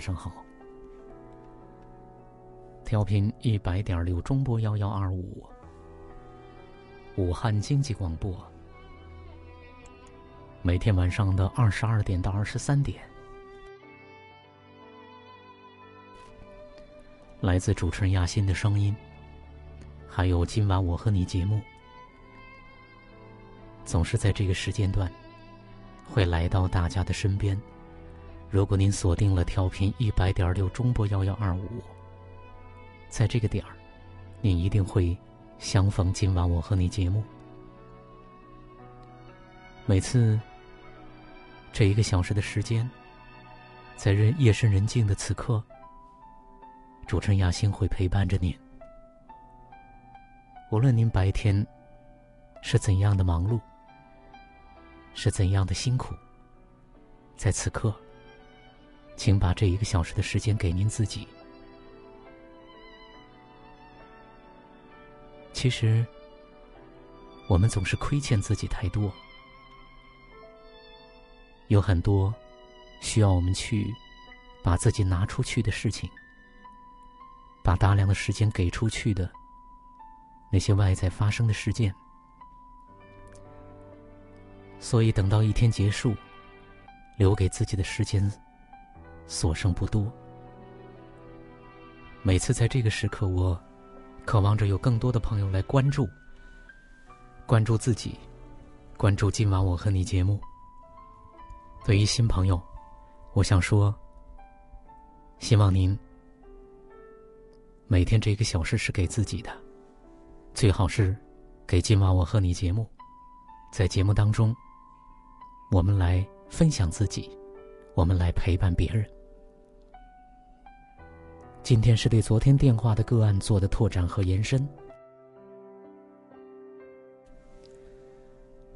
晚上好。调频一百点六中波幺幺二五，武汉经济广播。每天晚上的二十二点到二十三点，来自主持人亚欣的声音，还有今晚我和你节目，总是在这个时间段会来到大家的身边。如果您锁定了调频一百点六中波幺幺二五，在这个点儿，您一定会相逢今晚我和你节目。每次这一个小时的时间，在人夜深人静的此刻，主持人亚欣会陪伴着您。无论您白天是怎样的忙碌，是怎样的辛苦，在此刻。请把这一个小时的时间给您自己。其实，我们总是亏欠自己太多，有很多需要我们去把自己拿出去的事情，把大量的时间给出去的那些外在发生的事件。所以，等到一天结束，留给自己的时间。所剩不多。每次在这个时刻，我渴望着有更多的朋友来关注、关注自己、关注今晚我和你节目。对于新朋友，我想说，希望您每天这个小时是给自己的，最好是给今晚我和你节目。在节目当中，我们来分享自己，我们来陪伴别人。今天是对昨天电话的个案做的拓展和延伸。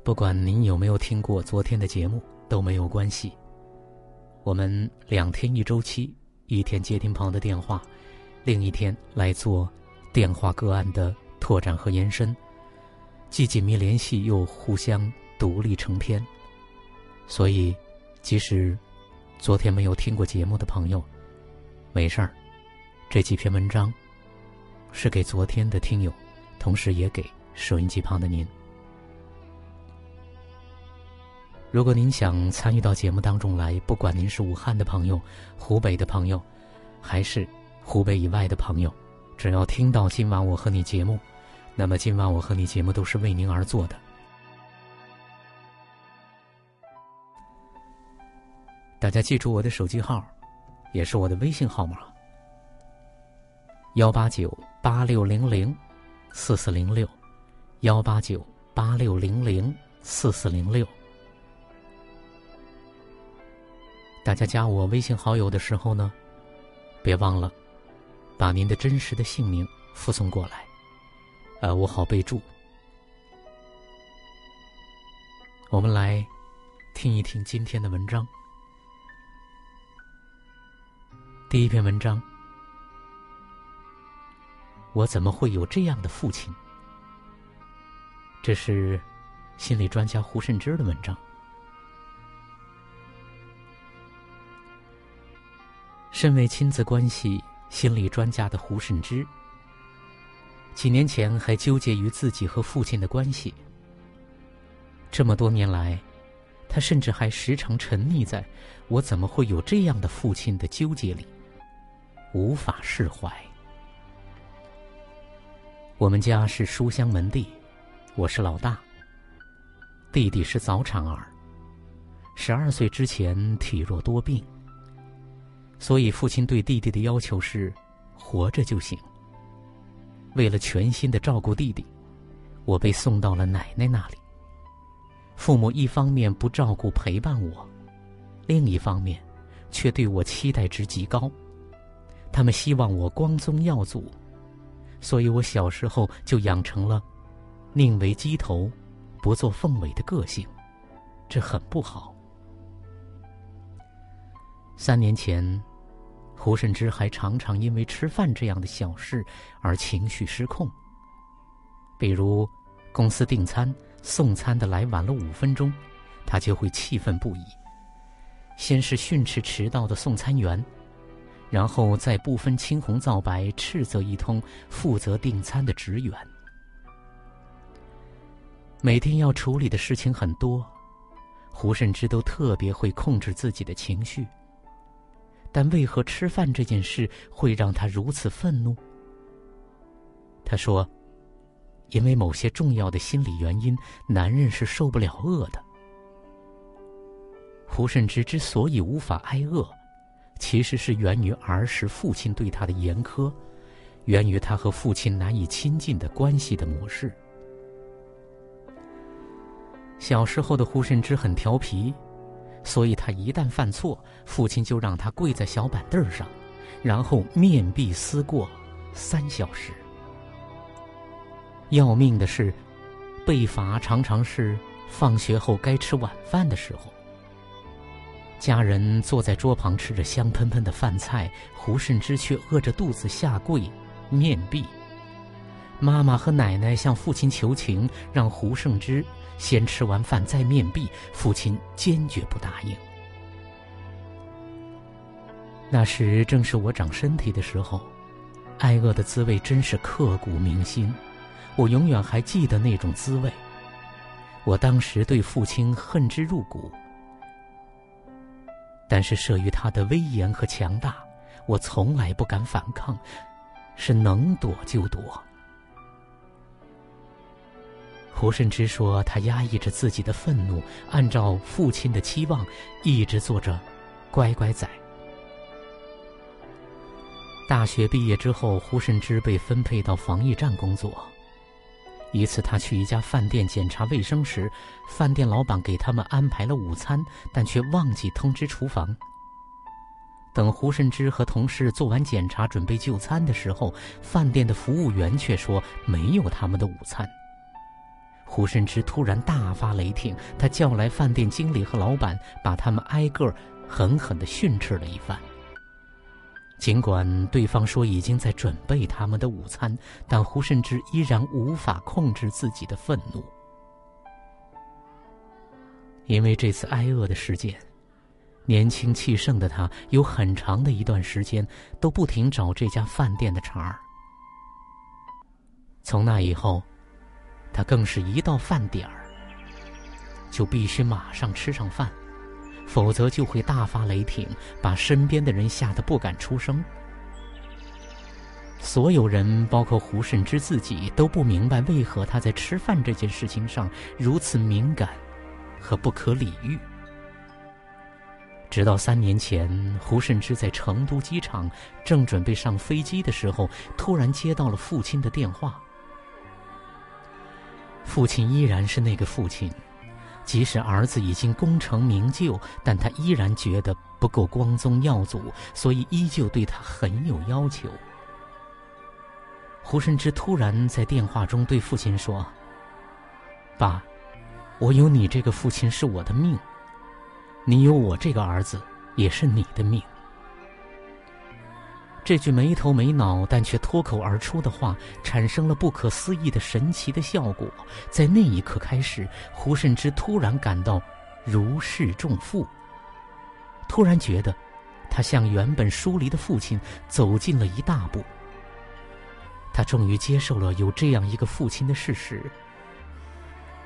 不管您有没有听过昨天的节目都没有关系。我们两天一周期，一天接听朋友的电话，另一天来做电话个案的拓展和延伸，既紧密联系又互相独立成篇。所以，即使昨天没有听过节目的朋友，没事儿。这几篇文章是给昨天的听友，同时也给收音机旁的您。如果您想参与到节目当中来，不管您是武汉的朋友、湖北的朋友，还是湖北以外的朋友，只要听到今晚我和你节目，那么今晚我和你节目都是为您而做的。大家记住我的手机号，也是我的微信号码。幺八九八六零零四四零六，幺八九八六零零四四零六。大家加我微信好友的时候呢，别忘了把您的真实的姓名附送过来，呃，我好备注。我们来听一听今天的文章，第一篇文章。我怎么会有这样的父亲？这是心理专家胡慎之的文章。身为亲子关系心理专家的胡慎之，几年前还纠结于自己和父亲的关系。这么多年来，他甚至还时常沉溺在“我怎么会有这样的父亲”的纠结里，无法释怀。我们家是书香门第，我是老大，弟弟是早产儿，十二岁之前体弱多病，所以父亲对弟弟的要求是活着就行。为了全心的照顾弟弟，我被送到了奶奶那里。父母一方面不照顾陪伴我，另一方面却对我期待值极高，他们希望我光宗耀祖。所以我小时候就养成了宁为鸡头，不做凤尾的个性，这很不好。三年前，胡慎之还常常因为吃饭这样的小事而情绪失控。比如，公司订餐送餐的来晚了五分钟，他就会气愤不已。先是训斥迟到的送餐员。然后再不分青红皂白斥责一通负责订餐的职员。每天要处理的事情很多，胡慎之都特别会控制自己的情绪。但为何吃饭这件事会让他如此愤怒？他说：“因为某些重要的心理原因，男人是受不了饿的。”胡慎之之所以无法挨饿。其实是源于儿时父亲对他的严苛，源于他和父亲难以亲近的关系的模式。小时候的胡慎之很调皮，所以他一旦犯错，父亲就让他跪在小板凳上，然后面壁思过三小时。要命的是，被罚常常是放学后该吃晚饭的时候。家人坐在桌旁吃着香喷喷的饭菜，胡慎之却饿着肚子下跪面壁。妈妈和奶奶向父亲求情，让胡慎之先吃完饭再面壁，父亲坚决不答应。那时正是我长身体的时候，挨饿的滋味真是刻骨铭心，我永远还记得那种滋味。我当时对父亲恨之入骨。但是慑于他的威严和强大，我从来不敢反抗，是能躲就躲。胡慎之说，他压抑着自己的愤怒，按照父亲的期望，一直做着乖乖仔。大学毕业之后，胡慎之被分配到防疫站工作。一次，他去一家饭店检查卫生时，饭店老板给他们安排了午餐，但却忘记通知厨房。等胡慎之和同事做完检查，准备就餐的时候，饭店的服务员却说没有他们的午餐。胡慎之突然大发雷霆，他叫来饭店经理和老板，把他们挨个狠狠地训斥了一番。尽管对方说已经在准备他们的午餐，但胡慎之依然无法控制自己的愤怒。因为这次挨饿的事件，年轻气盛的他有很长的一段时间都不停找这家饭店的茬儿。从那以后，他更是一到饭点儿就必须马上吃上饭。否则就会大发雷霆，把身边的人吓得不敢出声。所有人，包括胡慎之自己，都不明白为何他在吃饭这件事情上如此敏感和不可理喻。直到三年前，胡慎之在成都机场正准备上飞机的时候，突然接到了父亲的电话。父亲依然是那个父亲。即使儿子已经功成名就，但他依然觉得不够光宗耀祖，所以依旧对他很有要求。胡慎之突然在电话中对父亲说：“爸，我有你这个父亲是我的命，你有我这个儿子也是你的命。”这句没头没脑但却脱口而出的话，产生了不可思议的神奇的效果。在那一刻开始，胡慎之突然感到如释重负，突然觉得他向原本疏离的父亲走近了一大步。他终于接受了有这样一个父亲的事实。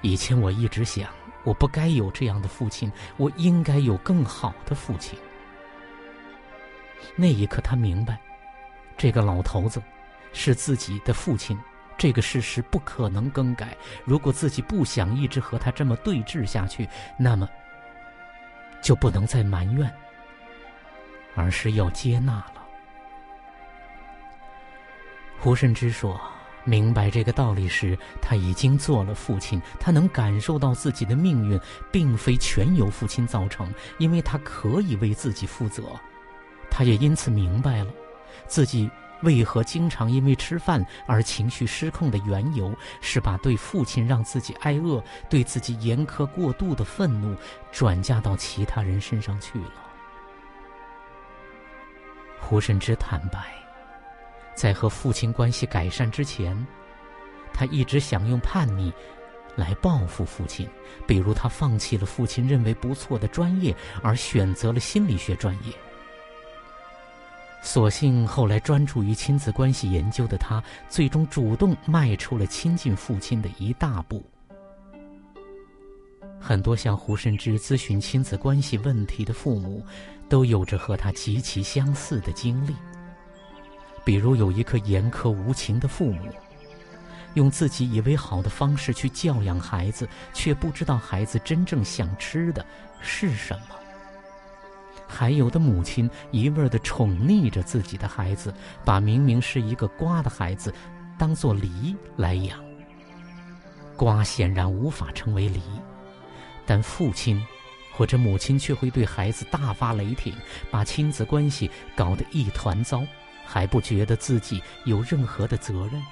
以前我一直想，我不该有这样的父亲，我应该有更好的父亲。那一刻，他明白。这个老头子是自己的父亲，这个事实不可能更改。如果自己不想一直和他这么对峙下去，那么就不能再埋怨，而是要接纳了。胡慎之说。明白这个道理时，他已经做了父亲。他能感受到自己的命运并非全由父亲造成，因为他可以为自己负责。他也因此明白了，自己为何经常因为吃饭而情绪失控的缘由，是把对父亲让自己挨饿、对自己严苛过度的愤怒转嫁到其他人身上去了。胡慎之坦白。在和父亲关系改善之前，他一直想用叛逆来报复父亲。比如，他放弃了父亲认为不错的专业，而选择了心理学专业。所幸后来专注于亲子关系研究的他，最终主动迈出了亲近父亲的一大步。很多向胡慎之咨询亲子关系问题的父母，都有着和他极其相似的经历。比如有一颗严苛无情的父母，用自己以为好的方式去教养孩子，却不知道孩子真正想吃的是什么；还有的母亲一味的宠溺着自己的孩子，把明明是一个瓜的孩子当做梨来养。瓜显然无法成为梨，但父亲或者母亲却会对孩子大发雷霆，把亲子关系搞得一团糟。还不觉得自己有任何的责任。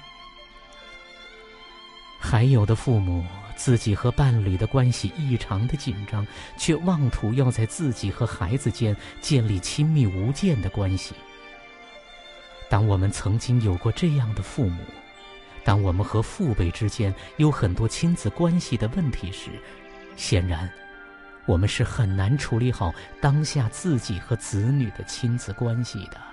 还有的父母，自己和伴侣的关系异常的紧张，却妄图要在自己和孩子间建立亲密无间的关系。当我们曾经有过这样的父母，当我们和父辈之间有很多亲子关系的问题时，显然，我们是很难处理好当下自己和子女的亲子关系的。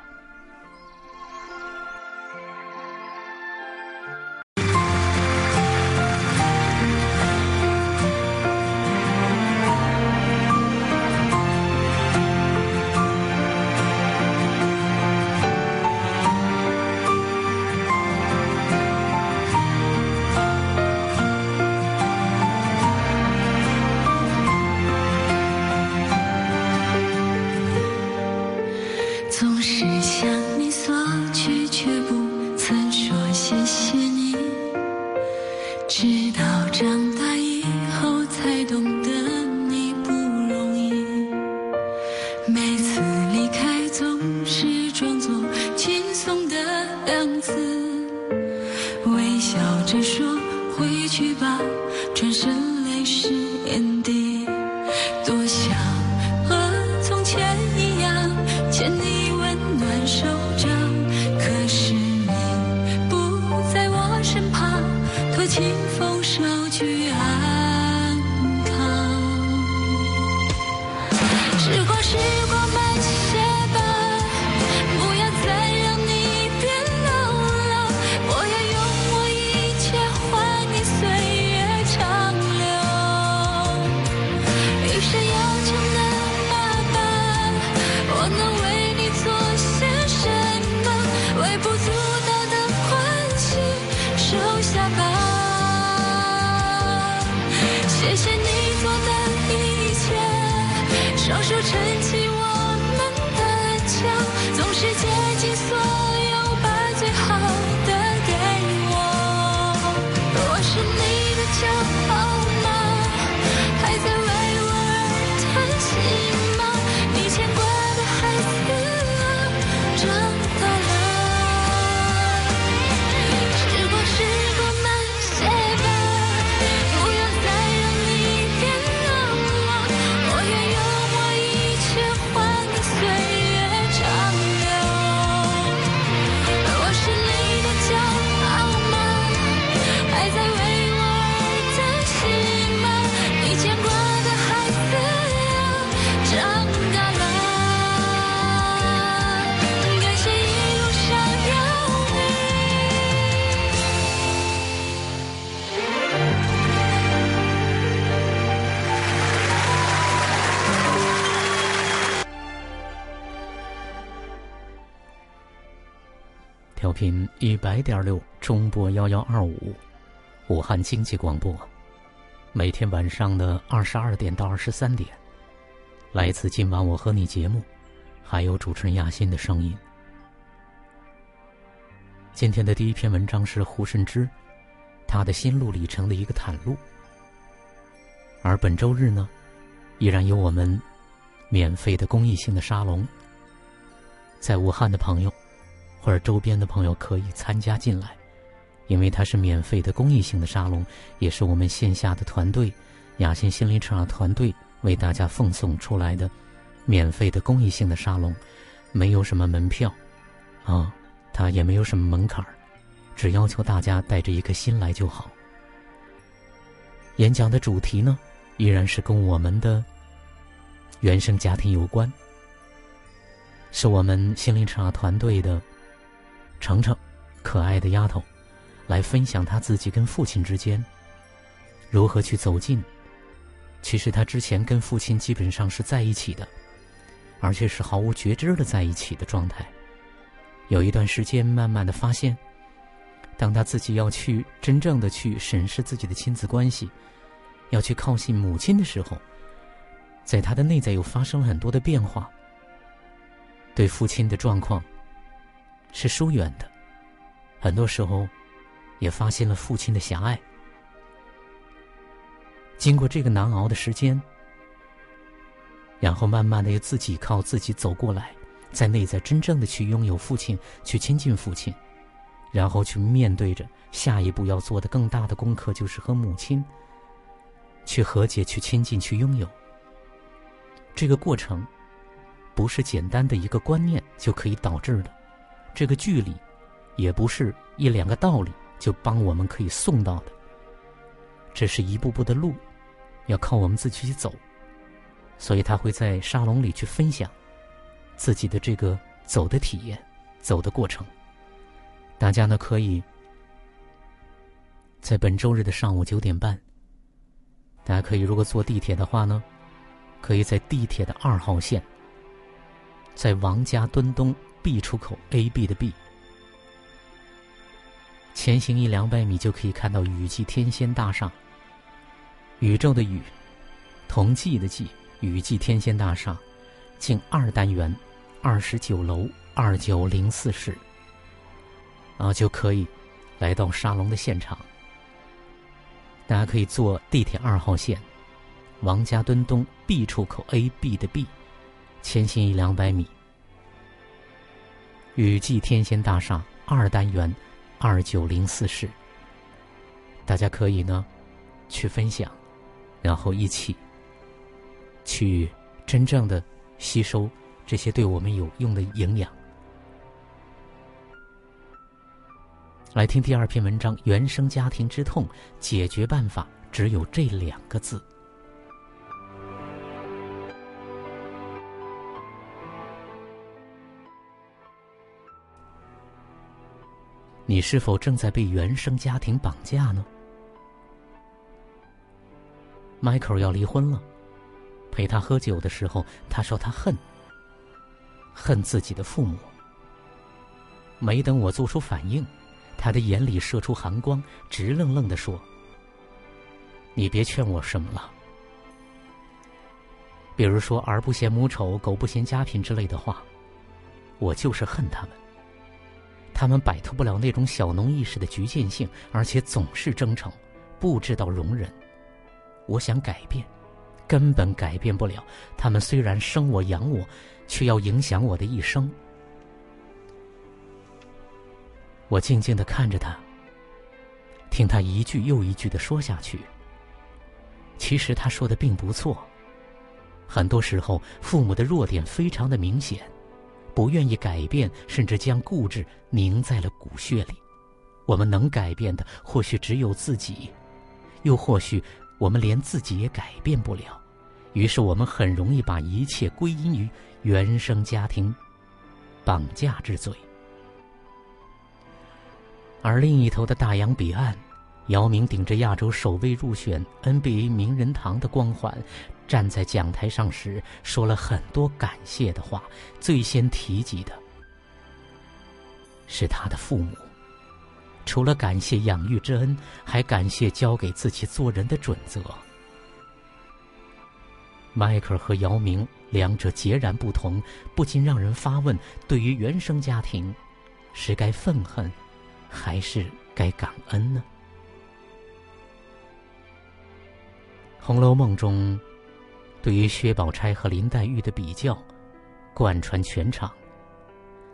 一百点六中波幺幺二五，武汉经济广播，每天晚上的二十二点到二十三点，来自今晚我和你节目，还有主持人亚欣的声音。今天的第一篇文章是胡慎之，他的心路历程的一个袒露。而本周日呢，依然有我们免费的公益性的沙龙，在武汉的朋友。或者周边的朋友可以参加进来，因为它是免费的公益性的沙龙，也是我们线下的团队雅欣心灵成长团队为大家奉送出来的免费的公益性的沙龙，没有什么门票，啊，它也没有什么门槛只要求大家带着一颗心来就好。演讲的主题呢，依然是跟我们的原生家庭有关，是我们心灵成长团队的。程程，可爱的丫头，来分享她自己跟父亲之间如何去走近。其实她之前跟父亲基本上是在一起的，而且是毫无觉知的在一起的状态。有一段时间，慢慢的发现，当他自己要去真正的去审视自己的亲子关系，要去靠近母亲的时候，在他的内在又发生了很多的变化。对父亲的状况。是疏远的，很多时候，也发现了父亲的狭隘。经过这个难熬的时间，然后慢慢的又自己靠自己走过来，在内在真正的去拥有父亲，去亲近父亲，然后去面对着下一步要做的更大的功课，就是和母亲去和解、去亲近、去拥有。这个过程，不是简单的一个观念就可以导致的。这个距离，也不是一两个道理就帮我们可以送到的。这是一步步的路，要靠我们自己去走。所以他会在沙龙里去分享自己的这个走的体验、走的过程。大家呢可以在本周日的上午九点半，大家可以如果坐地铁的话呢，可以在地铁的二号线，在王家墩东。B 出口 A B 的 B，前行一两百米就可以看到雨季天仙大厦。宇宙的宇，同济的济，雨季天仙大厦，近二单元，二十九楼二九零四室，然后就可以来到沙龙的现场。大家可以坐地铁二号线，王家墩东 B 出口 A B 的 B，前行一两百米。雨季天仙大厦二单元二九零四室，大家可以呢去分享，然后一起去真正的吸收这些对我们有用的营养。来听第二篇文章：原生家庭之痛，解决办法只有这两个字。你是否正在被原生家庭绑架呢？Michael 要离婚了，陪他喝酒的时候，他说他恨，恨自己的父母。没等我做出反应，他的眼里射出寒光，直愣愣的说：“你别劝我什么了，比如说‘儿不嫌母丑，狗不嫌家贫’之类的话，我就是恨他们。”他们摆脱不了那种小农意识的局限性，而且总是争吵，不知道容忍。我想改变，根本改变不了。他们虽然生我养我，却要影响我的一生。我静静的看着他，听他一句又一句的说下去。其实他说的并不错。很多时候，父母的弱点非常的明显。不愿意改变，甚至将固执凝在了骨血里。我们能改变的，或许只有自己，又或许我们连自己也改变不了。于是，我们很容易把一切归因于原生家庭绑架之罪。而另一头的大洋彼岸，姚明顶着亚洲首位入选 NBA 名人堂的光环。站在讲台上时，说了很多感谢的话。最先提及的是他的父母。除了感谢养育之恩，还感谢教给自己做人的准则。迈克尔和姚明两者截然不同，不禁让人发问：对于原生家庭，是该愤恨，还是该感恩呢？《红楼梦》中，对于薛宝钗和林黛玉的比较，贯穿全场。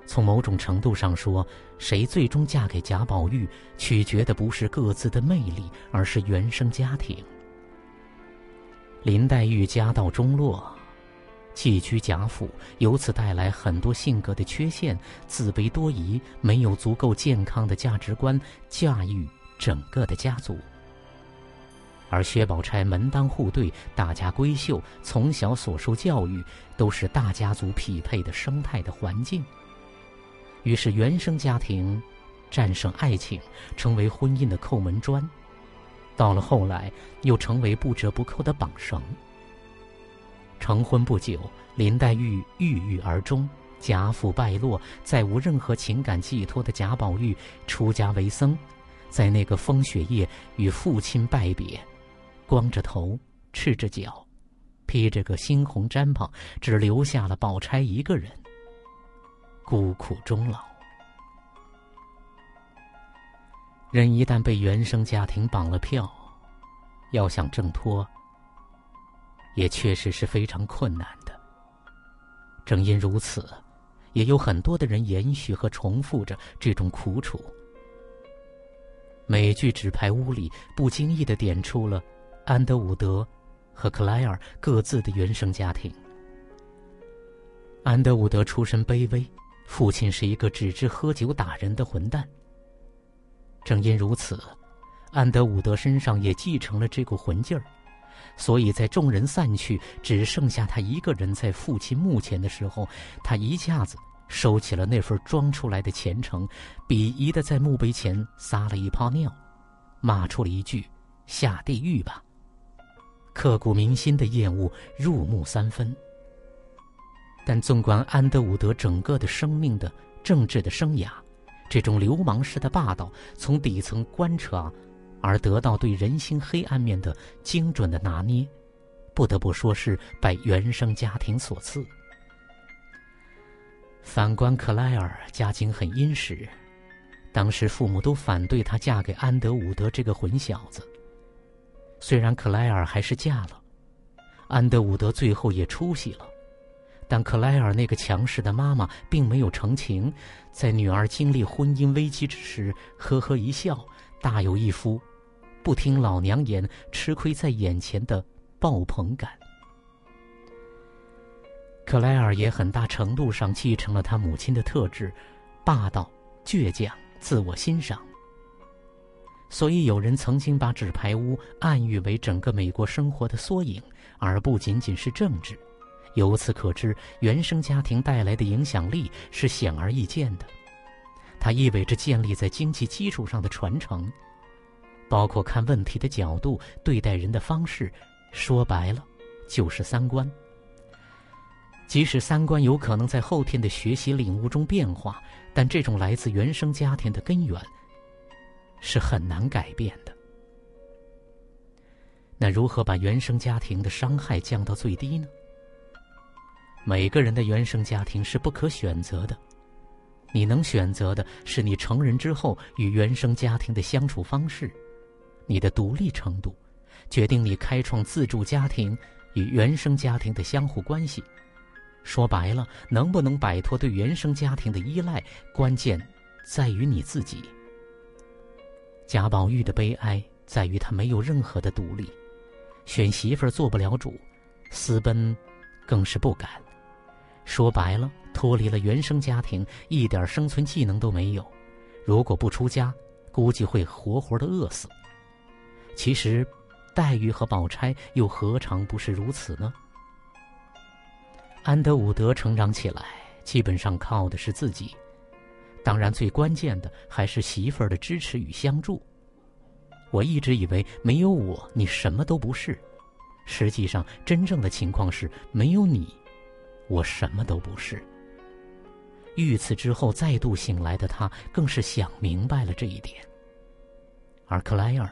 从某种程度上说，谁最终嫁给贾宝玉，取决的不是各自的魅力，而是原生家庭。林黛玉家道中落，寄居贾府，由此带来很多性格的缺陷，自卑多疑，没有足够健康的价值观驾驭整个的家族。而薛宝钗门当户对，大家闺秀，从小所受教育都是大家族匹配的生态的环境。于是原生家庭战胜爱情，成为婚姻的扣门砖；到了后来，又成为不折不扣的绑绳。成婚不久，林黛玉郁郁而终，贾府败落，再无任何情感寄托的贾宝玉出家为僧，在那个风雪夜与父亲拜别。光着头，赤着脚，披着个猩红毡袍，只留下了宝钗一个人，孤苦终老。人一旦被原生家庭绑了票，要想挣脱，也确实是非常困难的。正因如此，也有很多的人延续和重复着这种苦楚。美剧《纸牌屋》里不经意的点出了。安德伍德和克莱尔各自的原生家庭。安德伍德出身卑微，父亲是一个只知喝酒打人的混蛋。正因如此，安德伍德身上也继承了这股混劲儿，所以在众人散去，只剩下他一个人在父亲墓前的时候，他一下子收起了那份装出来的虔诚，鄙夷的在墓碑前撒了一泡尿，骂出了一句：“下地狱吧。”刻骨铭心的厌恶，入木三分。但纵观安德伍德整个的生命的政治的生涯，这种流氓式的霸道，从底层观察而得到对人心黑暗面的精准的拿捏，不得不说是拜原生家庭所赐。反观克莱尔，家境很殷实，当时父母都反对她嫁给安德伍德这个混小子。虽然克莱尔还是嫁了，安德伍德最后也出息了，但克莱尔那个强势的妈妈并没有成情，在女儿经历婚姻危机之时，呵呵一笑，大有一副不听老娘言、吃亏在眼前的爆棚感。克莱尔也很大程度上继承了他母亲的特质：霸道、倔强、自我欣赏。所以，有人曾经把纸牌屋暗喻为整个美国生活的缩影，而不仅仅是政治。由此可知，原生家庭带来的影响力是显而易见的。它意味着建立在经济基础上的传承，包括看问题的角度、对待人的方式。说白了，就是三观。即使三观有可能在后天的学习领悟中变化，但这种来自原生家庭的根源。是很难改变的。那如何把原生家庭的伤害降到最低呢？每个人的原生家庭是不可选择的，你能选择的是你成人之后与原生家庭的相处方式，你的独立程度，决定你开创自助家庭与原生家庭的相互关系。说白了，能不能摆脱对原生家庭的依赖，关键在于你自己。贾宝玉的悲哀在于他没有任何的独立，选媳妇儿做不了主，私奔更是不敢。说白了，脱离了原生家庭，一点生存技能都没有。如果不出家，估计会活活的饿死。其实，黛玉和宝钗又何尝不是如此呢？安德伍德成长起来，基本上靠的是自己。当然，最关键的还是媳妇儿的支持与相助。我一直以为没有我，你什么都不是。实际上，真正的情况是没有你，我什么都不是。遇刺之后再度醒来的他，更是想明白了这一点。而克莱尔，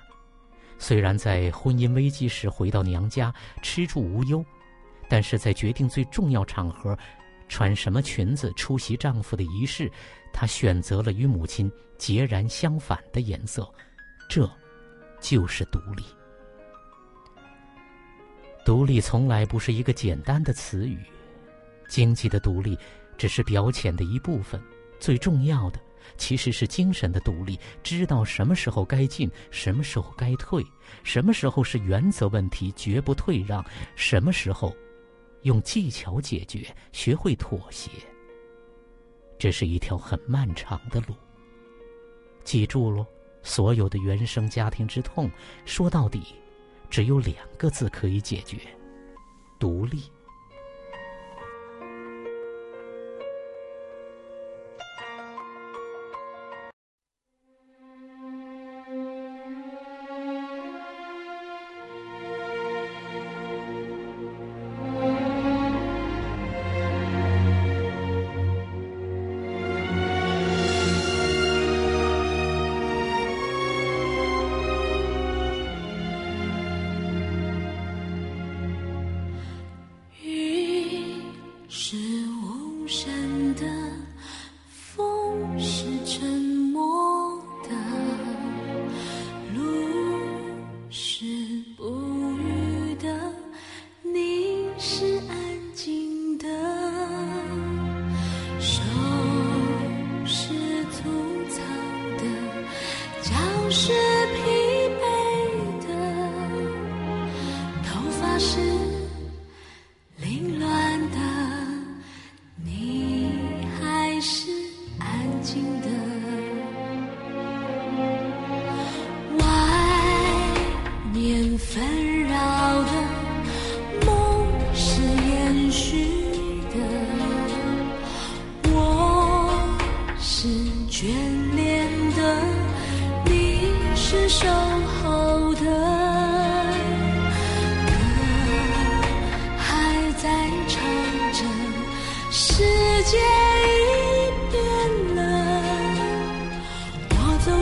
虽然在婚姻危机时回到娘家吃住无忧，但是在决定最重要场合，穿什么裙子出席丈夫的仪式，他选择了与母亲截然相反的颜色，这，就是独立。独立从来不是一个简单的词语，经济的独立只是表浅的一部分，最重要的。其实是精神的独立，知道什么时候该进，什么时候该退，什么时候是原则问题绝不退让，什么时候用技巧解决，学会妥协。这是一条很漫长的路。记住喽，所有的原生家庭之痛，说到底，只有两个字可以解决：独立。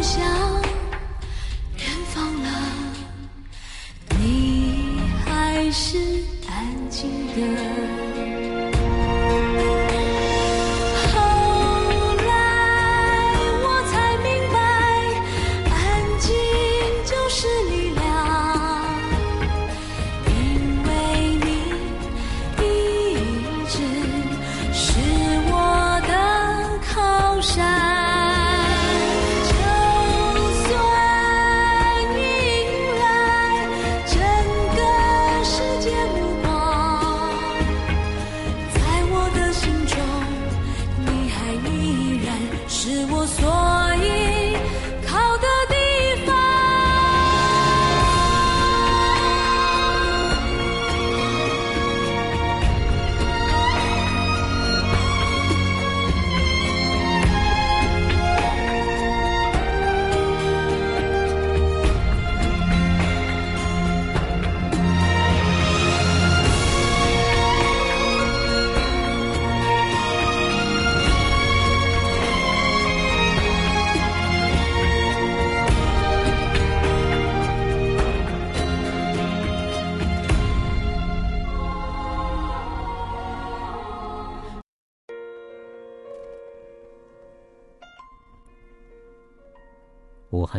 想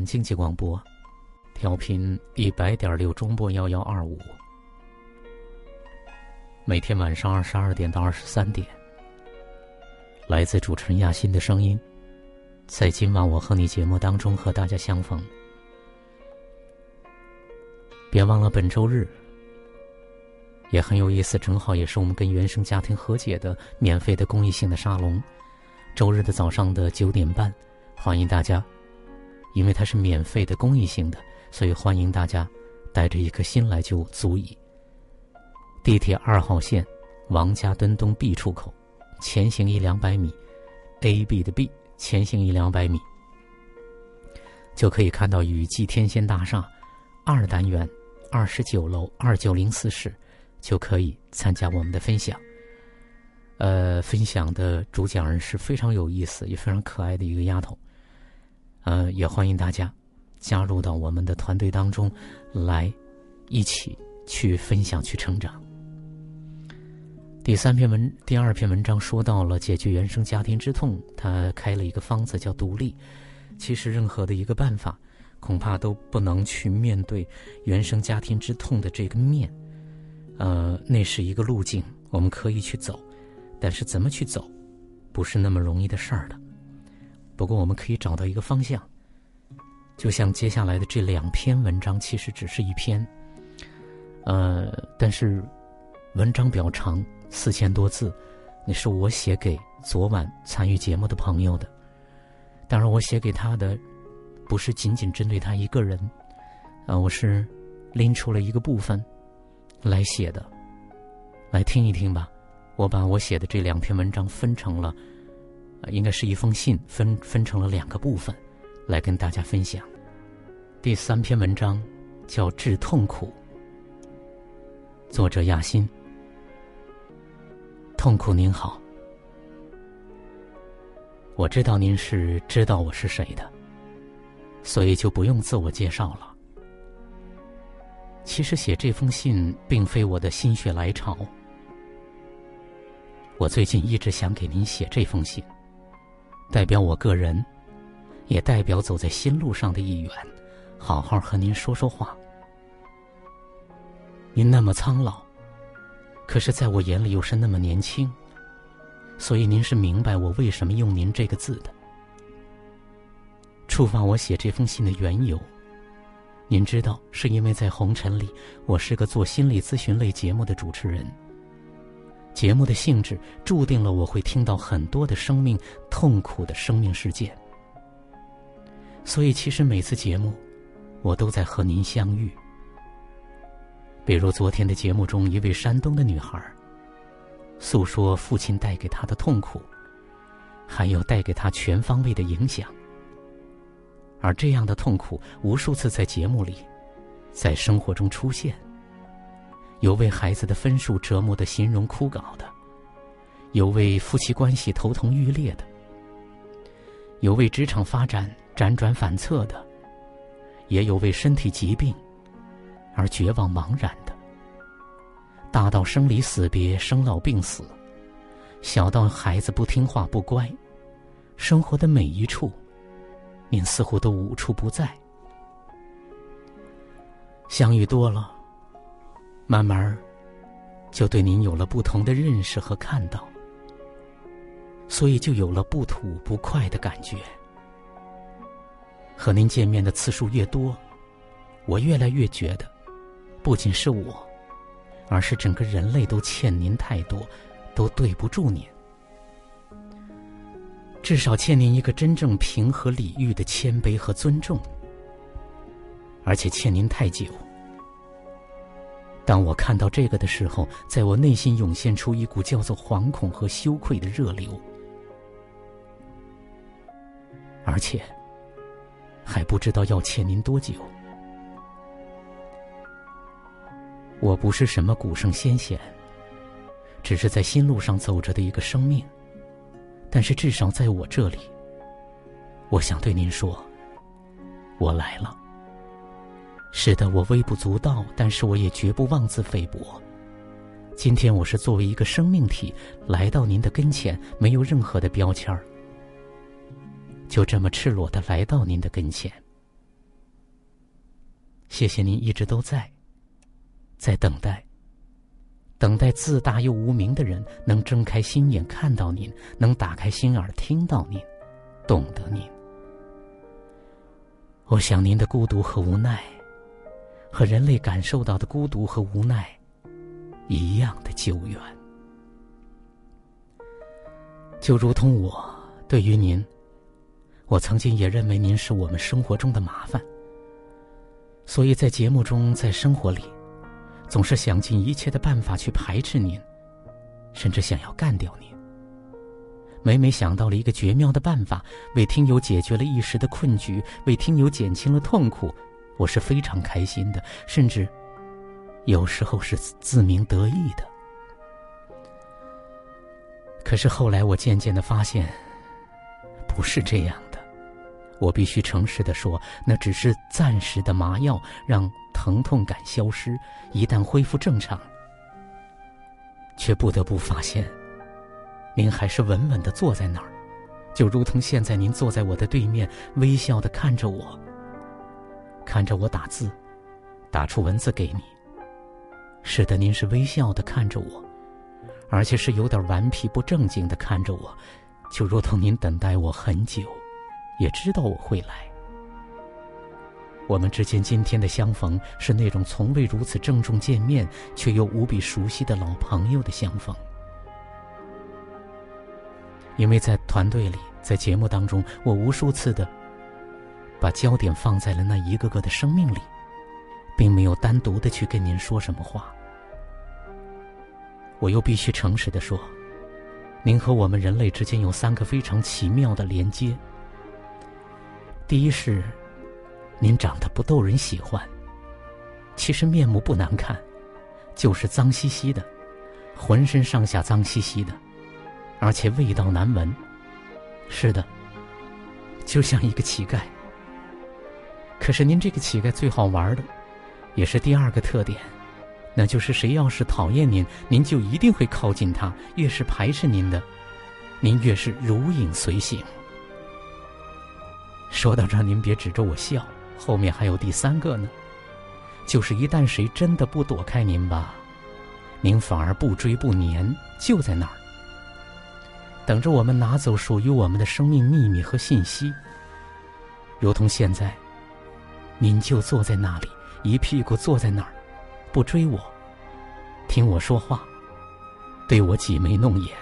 经济广播，调频一百点六中波幺幺二五，每天晚上二十二点到二十三点，来自主持人亚欣的声音，在今晚我和你节目当中和大家相逢。别忘了本周日也很有意思，正好也是我们跟原生家庭和解的免费的公益性的沙龙，周日的早上的九点半，欢迎大家。因为它是免费的、公益性的，所以欢迎大家带着一颗心来就足矣。地铁二号线王家墩东 B 出口，前行一两百米，A B 的 B，前行一两百米，就可以看到雨季天仙大厦二单元二十九楼二九零四室，就可以参加我们的分享。呃，分享的主讲人是非常有意思也非常可爱的一个丫头。呃，也欢迎大家加入到我们的团队当中来，一起去分享、去成长。第三篇文，第二篇文章说到了解决原生家庭之痛，他开了一个方子叫独立。其实任何的一个办法，恐怕都不能去面对原生家庭之痛的这个面。呃，那是一个路径，我们可以去走。但是怎么去走，不是那么容易的事儿的。不过我们可以找到一个方向。就像接下来的这两篇文章，其实只是一篇，呃，但是文章比较长，四千多字，那是我写给昨晚参与节目的朋友的。当然，我写给他的不是仅仅针对他一个人，啊，我是拎出了一个部分来写的，来听一听吧。我把我写的这两篇文章分成了，应该是一封信，分分成了两个部分，来跟大家分享。第三篇文章叫《治痛苦》，作者亚欣。痛苦您好，我知道您是知道我是谁的，所以就不用自我介绍了。其实写这封信并非我的心血来潮。我最近一直想给您写这封信，代表我个人，也代表走在新路上的一员，好好和您说说话。您那么苍老，可是在我眼里又是那么年轻，所以您是明白我为什么用您这个字的。触发我写这封信的缘由，您知道，是因为在红尘里，我是个做心理咨询类节目的主持人。节目的性质注定了我会听到很多的生命痛苦的生命事件，所以其实每次节目，我都在和您相遇。比如昨天的节目中，一位山东的女孩诉说父亲带给她的痛苦，还有带给她全方位的影响，而这样的痛苦无数次在节目里，在生活中出现。有为孩子的分数折磨的形容枯槁的，有为夫妻关系头疼欲裂的，有为职场发展辗转反侧的，也有为身体疾病而绝望茫然的。大到生离死别、生老病死，小到孩子不听话不乖，生活的每一处，您似乎都无处不在。相遇多了。慢慢就对您有了不同的认识和看到，所以就有了不吐不快的感觉。和您见面的次数越多，我越来越觉得，不仅是我，而是整个人类都欠您太多，都对不住您。至少欠您一个真正平和礼遇的谦卑和尊重，而且欠您太久。当我看到这个的时候，在我内心涌现出一股叫做惶恐和羞愧的热流，而且还不知道要欠您多久。我不是什么古圣先贤，只是在心路上走着的一个生命，但是至少在我这里，我想对您说，我来了。是的，我微不足道，但是我也绝不妄自菲薄。今天我是作为一个生命体来到您的跟前，没有任何的标签儿，就这么赤裸的来到您的跟前。谢谢您一直都在，在等待，等待自大又无名的人能睁开心眼看到您，能打开心耳听到您，懂得您。我想您的孤独和无奈。和人类感受到的孤独和无奈一样的久远，就如同我对于您，我曾经也认为您是我们生活中的麻烦，所以在节目中，在生活里，总是想尽一切的办法去排斥您，甚至想要干掉您。每每想到了一个绝妙的办法，为听友解决了一时的困局，为听友减轻了痛苦。我是非常开心的，甚至有时候是自鸣得意的。可是后来我渐渐的发现，不是这样的。我必须诚实的说，那只是暂时的麻药，让疼痛感消失。一旦恢复正常，却不得不发现，您还是稳稳的坐在那儿，就如同现在您坐在我的对面，微笑的看着我，看着我打字，打出文字给你。是的，您是微笑的看着我，而且是有点顽皮不正经的看着我，就如同您等待我很久。也知道我会来。我们之间今天的相逢，是那种从未如此郑重见面，却又无比熟悉的老朋友的相逢。因为在团队里，在节目当中，我无数次的把焦点放在了那一个个的生命里，并没有单独的去跟您说什么话。我又必须诚实的说，您和我们人类之间有三个非常奇妙的连接。第一是，您长得不逗人喜欢。其实面目不难看，就是脏兮兮的，浑身上下脏兮兮的，而且味道难闻。是的，就像一个乞丐。可是您这个乞丐最好玩的，也是第二个特点，那就是谁要是讨厌您，您就一定会靠近他；越是排斥您的，您越是如影随形。说到这儿，您别指着我笑，后面还有第三个呢，就是一旦谁真的不躲开您吧，您反而不追不粘，就在那儿，等着我们拿走属于我们的生命秘密和信息。如同现在，您就坐在那里，一屁股坐在那儿，不追我，听我说话，对我挤眉弄眼。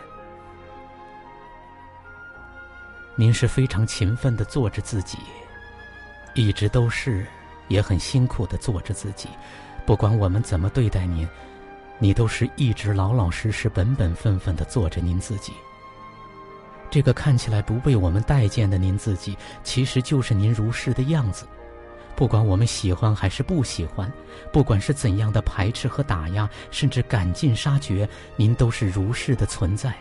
您是非常勤奋的做着自己，一直都是，也很辛苦的做着自己。不管我们怎么对待您，你都是一直老老实实、本本分分的做着您自己。这个看起来不被我们待见的您自己，其实就是您如是的样子。不管我们喜欢还是不喜欢，不管是怎样的排斥和打压，甚至赶尽杀绝，您都是如是的存在。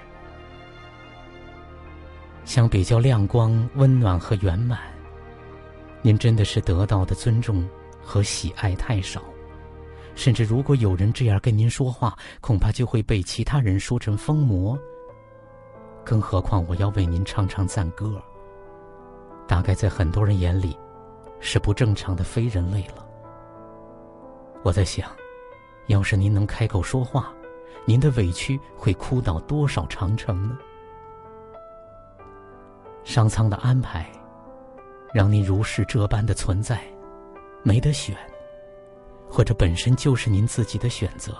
相比较亮光、温暖和圆满，您真的是得到的尊重和喜爱太少。甚至如果有人这样跟您说话，恐怕就会被其他人说成疯魔。更何况我要为您唱唱赞歌，大概在很多人眼里，是不正常的非人类了。我在想，要是您能开口说话，您的委屈会哭倒多少长城呢？上苍的安排，让您如是这般的存在，没得选，或者本身就是您自己的选择。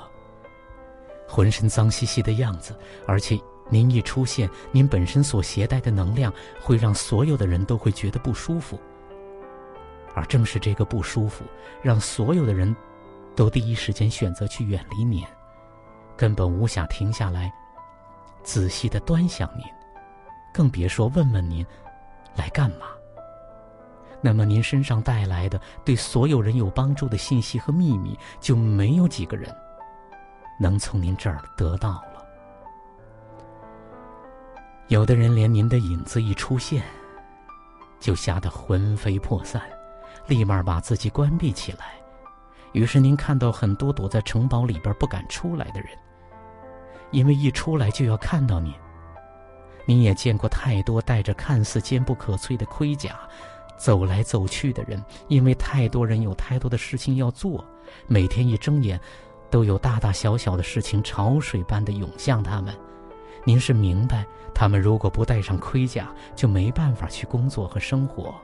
浑身脏兮兮的样子，而且您一出现，您本身所携带的能量会让所有的人都会觉得不舒服。而正是这个不舒服，让所有的人都第一时间选择去远离您，根本无暇停下来，仔细的端详您。更别说问问您来干嘛。那么您身上带来的对所有人有帮助的信息和秘密，就没有几个人能从您这儿得到了。有的人连您的影子一出现，就吓得魂飞魄散，立马把自己关闭起来。于是您看到很多躲在城堡里边不敢出来的人，因为一出来就要看到您。你也见过太多戴着看似坚不可摧的盔甲，走来走去的人，因为太多人有太多的事情要做，每天一睁眼，都有大大小小的事情潮水般的涌向他们。您是明白，他们如果不戴上盔甲，就没办法去工作和生活。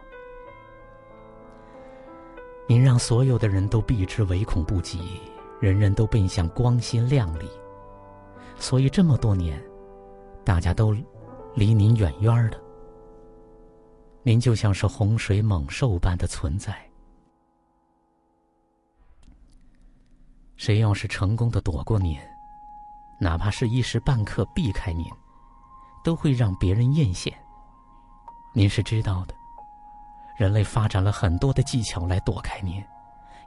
您让所有的人都避之唯恐不及，人人都奔向光鲜亮丽，所以这么多年，大家都。离您远远的，您就像是洪水猛兽般的存在。谁要是成功的躲过您，哪怕是一时半刻避开您，都会让别人艳羡。您是知道的，人类发展了很多的技巧来躲开您，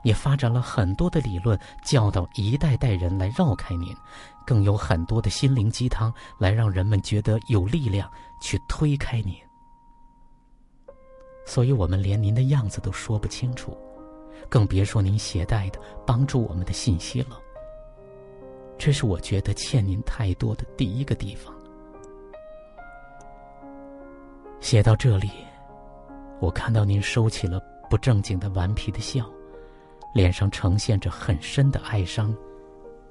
也发展了很多的理论，教导一代代人来绕开您，更有很多的心灵鸡汤来让人们觉得有力量去推开您。所以我们连您的样子都说不清楚，更别说您携带的帮助我们的信息了。这是我觉得欠您太多的第一个地方。写到这里，我看到您收起了不正经的顽皮的笑，脸上呈现着很深的哀伤，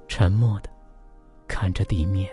沉默的看着地面。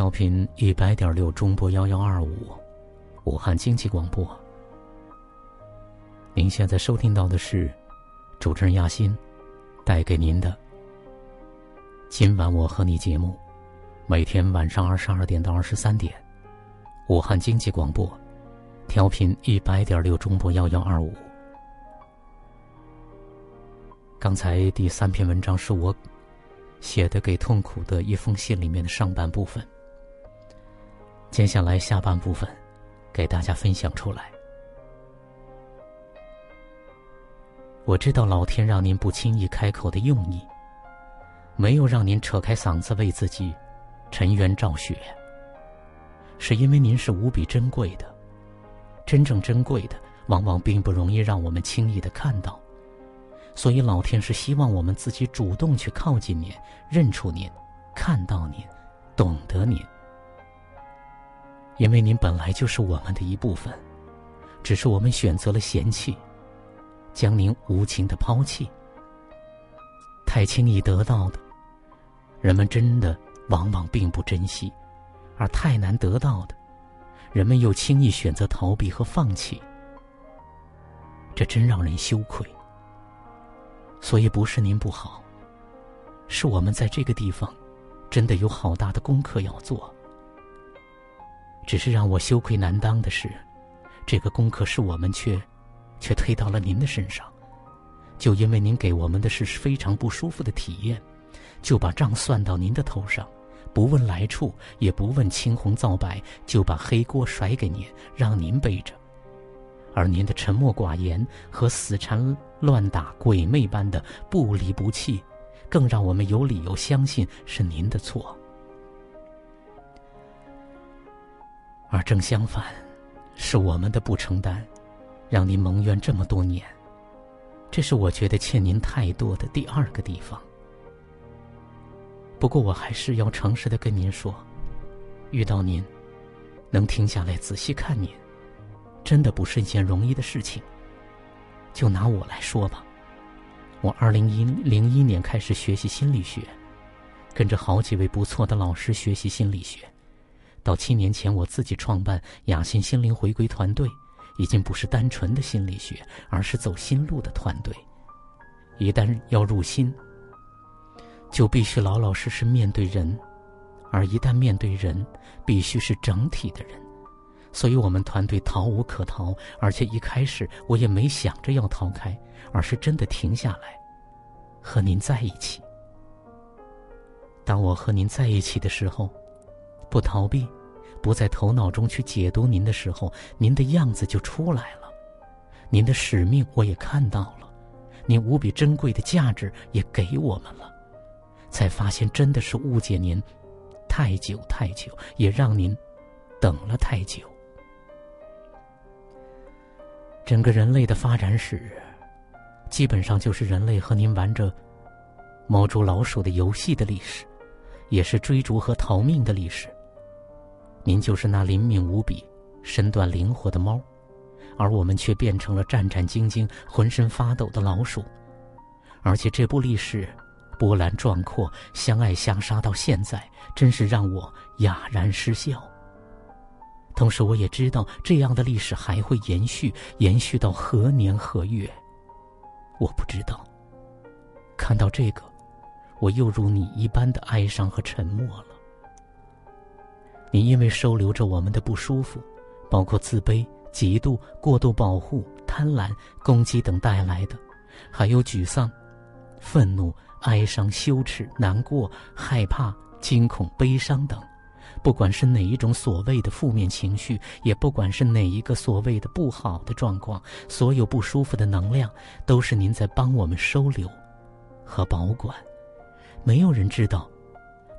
调频一百点六中波幺幺二五，武汉经济广播。您现在收听到的是主持人亚欣带给您的今晚我和你节目，每天晚上二十二点到二十三点，武汉经济广播，调频一百点六中波幺幺二五。刚才第三篇文章是我写的给痛苦的一封信里面的上半部分。接下来下半部分，给大家分享出来。我知道老天让您不轻易开口的用意，没有让您扯开嗓子为自己沉冤昭雪，是因为您是无比珍贵的。真正珍贵的，往往并不容易让我们轻易的看到，所以老天是希望我们自己主动去靠近您，认出您，看到您，懂得您。因为您本来就是我们的一部分，只是我们选择了嫌弃，将您无情的抛弃。太轻易得到的，人们真的往往并不珍惜；而太难得到的，人们又轻易选择逃避和放弃。这真让人羞愧。所以不是您不好，是我们在这个地方，真的有好大的功课要做。只是让我羞愧难当的是，这个功课是我们却，却推到了您的身上，就因为您给我们的是非常不舒服的体验，就把账算到您的头上，不问来处，也不问青红皂白，就把黑锅甩给您，让您背着，而您的沉默寡言和死缠乱打、鬼魅般的不离不弃，更让我们有理由相信是您的错。而正相反，是我们的不承担，让您蒙冤这么多年。这是我觉得欠您太多的第二个地方。不过我还是要诚实的跟您说，遇到您，能停下来仔细看您，真的不是一件容易的事情。就拿我来说吧，我二零一零一年开始学习心理学，跟着好几位不错的老师学习心理学。到七年前，我自己创办雅欣心灵回归团队，已经不是单纯的心理学，而是走心路的团队。一旦要入心，就必须老老实实面对人，而一旦面对人，必须是整体的人。所以我们团队逃无可逃，而且一开始我也没想着要逃开，而是真的停下来，和您在一起。当我和您在一起的时候。不逃避，不在头脑中去解读您的时候，您的样子就出来了，您的使命我也看到了，您无比珍贵的价值也给我们了，才发现真的是误解您太久太久，也让您等了太久。整个人类的发展史，基本上就是人类和您玩着猫捉老鼠的游戏的历史，也是追逐和逃命的历史。您就是那灵敏无比、身段灵活的猫，而我们却变成了战战兢兢、浑身发抖的老鼠。而且这部历史波澜壮阔，相爱相杀到现在，真是让我哑然失笑。同时，我也知道这样的历史还会延续，延续到何年何月，我不知道。看到这个，我又如你一般的哀伤和沉默了。你因为收留着我们的不舒服，包括自卑、嫉妒、过度保护、贪婪、攻击等带来的，还有沮丧、愤怒、哀伤、羞耻、难过、害怕、惊恐、悲伤等，不管是哪一种所谓的负面情绪，也不管是哪一个所谓的不好的状况，所有不舒服的能量，都是您在帮我们收留和保管。没有人知道。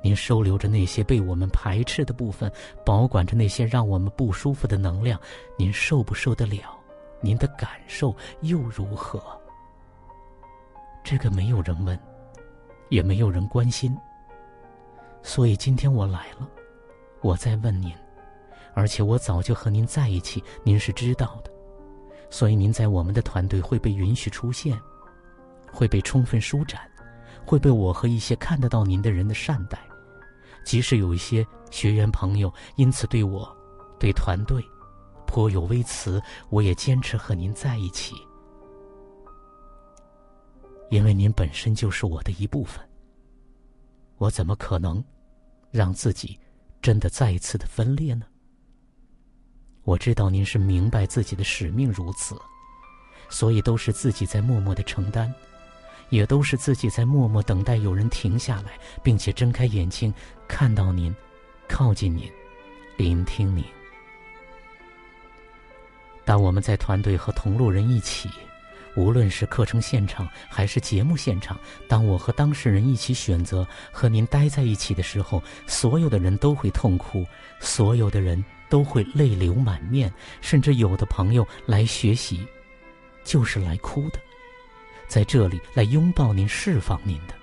您收留着那些被我们排斥的部分，保管着那些让我们不舒服的能量，您受不受得了？您的感受又如何？这个没有人问，也没有人关心。所以今天我来了，我在问您，而且我早就和您在一起，您是知道的。所以您在我们的团队会被允许出现，会被充分舒展，会被我和一些看得到您的人的善待。即使有一些学员朋友因此对我、对团队颇有微词，我也坚持和您在一起，因为您本身就是我的一部分。我怎么可能让自己真的再一次的分裂呢？我知道您是明白自己的使命如此，所以都是自己在默默的承担。也都是自己在默默等待有人停下来，并且睁开眼睛看到您，靠近您，聆听您。当我们在团队和同路人一起，无论是课程现场还是节目现场，当我和当事人一起选择和您待在一起的时候，所有的人都会痛哭，所有的人都会泪流满面，甚至有的朋友来学习，就是来哭的。在这里来拥抱您、释放您的，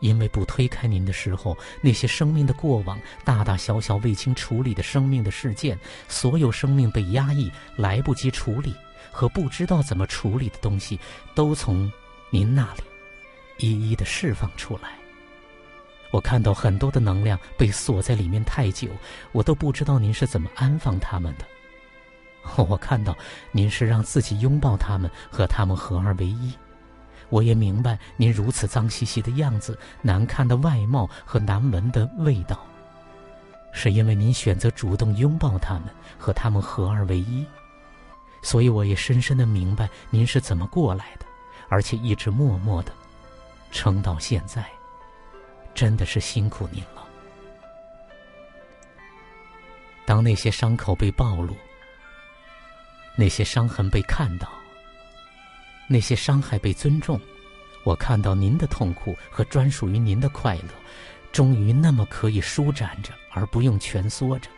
因为不推开您的时候，那些生命的过往、大大小小未经处理的生命的事件，所有生命被压抑、来不及处理和不知道怎么处理的东西，都从您那里一一的释放出来。我看到很多的能量被锁在里面太久，我都不知道您是怎么安放他们的。我看到您是让自己拥抱他们，和他们合二为一。我也明白您如此脏兮兮的样子、难看的外貌和难闻的味道，是因为您选择主动拥抱他们，和他们合二为一。所以我也深深的明白您是怎么过来的，而且一直默默的撑到现在，真的是辛苦您了。当那些伤口被暴露。那些伤痕被看到，那些伤害被尊重，我看到您的痛苦和专属于您的快乐，终于那么可以舒展着，而不用蜷缩着。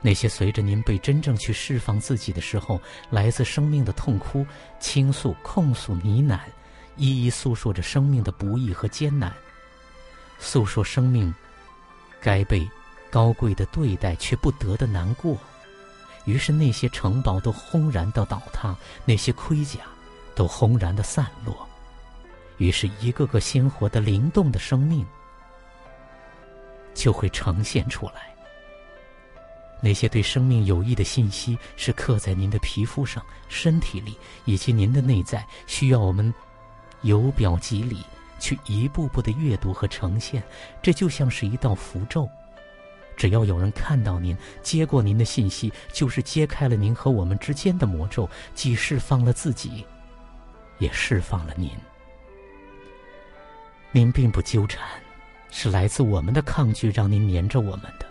那些随着您被真正去释放自己的时候，来自生命的痛哭、倾诉、控诉、呢喃，一一诉说着生命的不易和艰难，诉说生命该被高贵的对待却不得的难过。于是那些城堡都轰然的倒塌，那些盔甲都轰然的散落，于是，一个个鲜活的、灵动的生命就会呈现出来。那些对生命有益的信息，是刻在您的皮肤上、身体里，以及您的内在，需要我们由表及里去一步步的阅读和呈现。这就像是一道符咒，只要有人看到您，接过您的信息，就是揭开了您和我们之间的魔咒，既释放了自己，也释放了您。您并不纠缠，是来自我们的抗拒让您黏着我们的。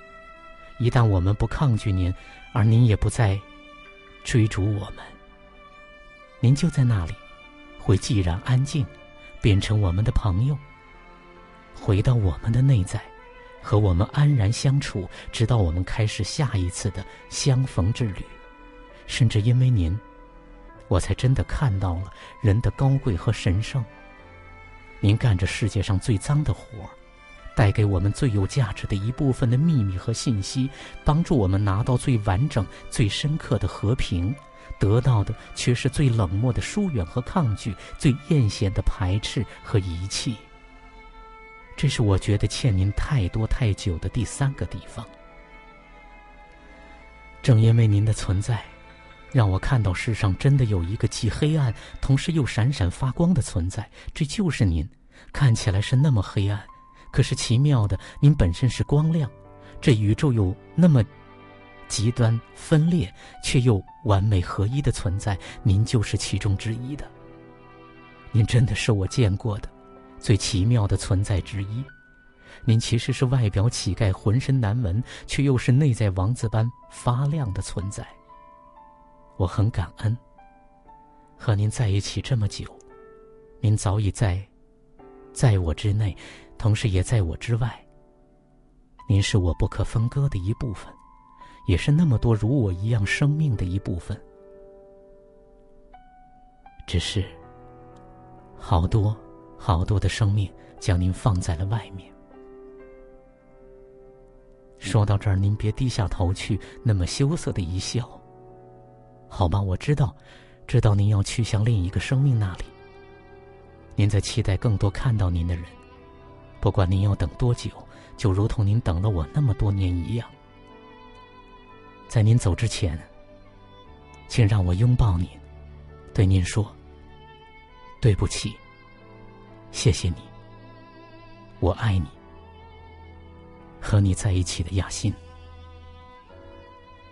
一旦我们不抗拒您，而您也不再追逐我们，您就在那里，会寂然安静，变成我们的朋友，回到我们的内在，和我们安然相处，直到我们开始下一次的相逢之旅。甚至因为您，我才真的看到了人的高贵和神圣。您干着世界上最脏的活儿。带给我们最有价值的一部分的秘密和信息，帮助我们拿到最完整、最深刻的和平，得到的却是最冷漠的疏远和抗拒，最艳羡的排斥和遗弃。这是我觉得欠您太多太久的第三个地方。正因为您的存在，让我看到世上真的有一个既黑暗，同时又闪闪发光的存在，这就是您。看起来是那么黑暗。可是奇妙的，您本身是光亮，这宇宙有那么极端分裂却又完美合一的存在，您就是其中之一的。您真的是我见过的最奇妙的存在之一。您其实是外表乞丐，浑身难闻，却又是内在王子般发亮的存在。我很感恩和您在一起这么久，您早已在在我之内。同时也在我之外。您是我不可分割的一部分，也是那么多如我一样生命的一部分。只是，好多好多的生命将您放在了外面。说到这儿，您别低下头去，那么羞涩的一笑。好吧，我知道，知道您要去向另一个生命那里。您在期待更多看到您的人。不管您要等多久，就如同您等了我那么多年一样。在您走之前，请让我拥抱您，对您说：“对不起，谢谢你，我爱你。”和你在一起的雅欣，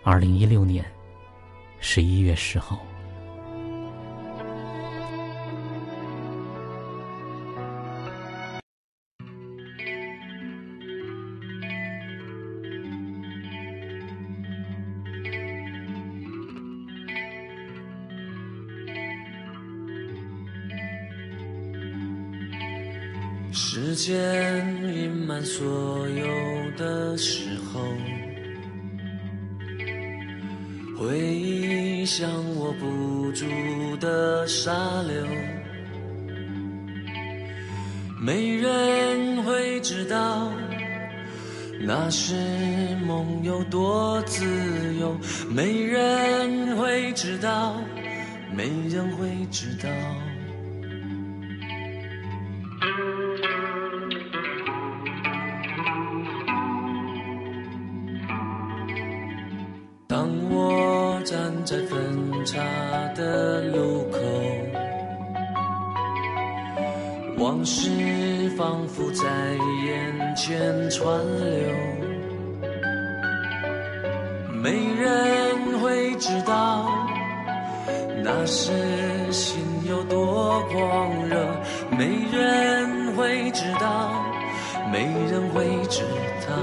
二零一六年十一月十号。间隐瞒所有的时候，回忆像握不住的沙流，没人会知道那是梦有多自由，没人会知道，没人会知道。往事仿佛在眼前川流，没人会知道那时心有多狂热，没人会知道，没人会知道，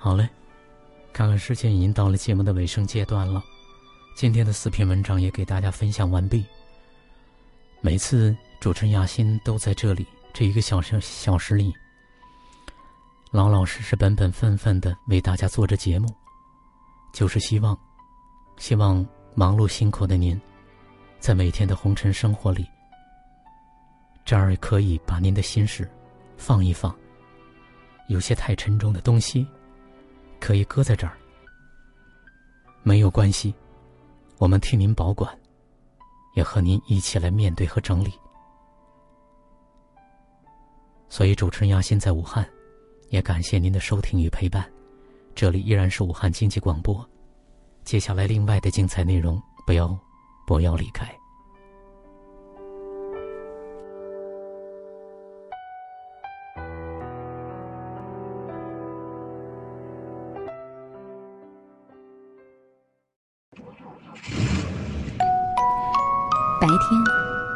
好嘞，看看时间已经到了节目的尾声阶段了，今天的四篇文章也给大家分享完毕。每次主持人亚欣都在这里，这一个小时小时里，老老实实、本本分分的为大家做着节目，就是希望，希望忙碌辛苦的您，在每天的红尘生活里，这儿可以把您的心事放一放，有些太沉重的东西。可以搁在这儿，没有关系，我们替您保管，也和您一起来面对和整理。所以，主持人亚欣在武汉，也感谢您的收听与陪伴。这里依然是武汉经济广播，接下来另外的精彩内容，不要不要离开。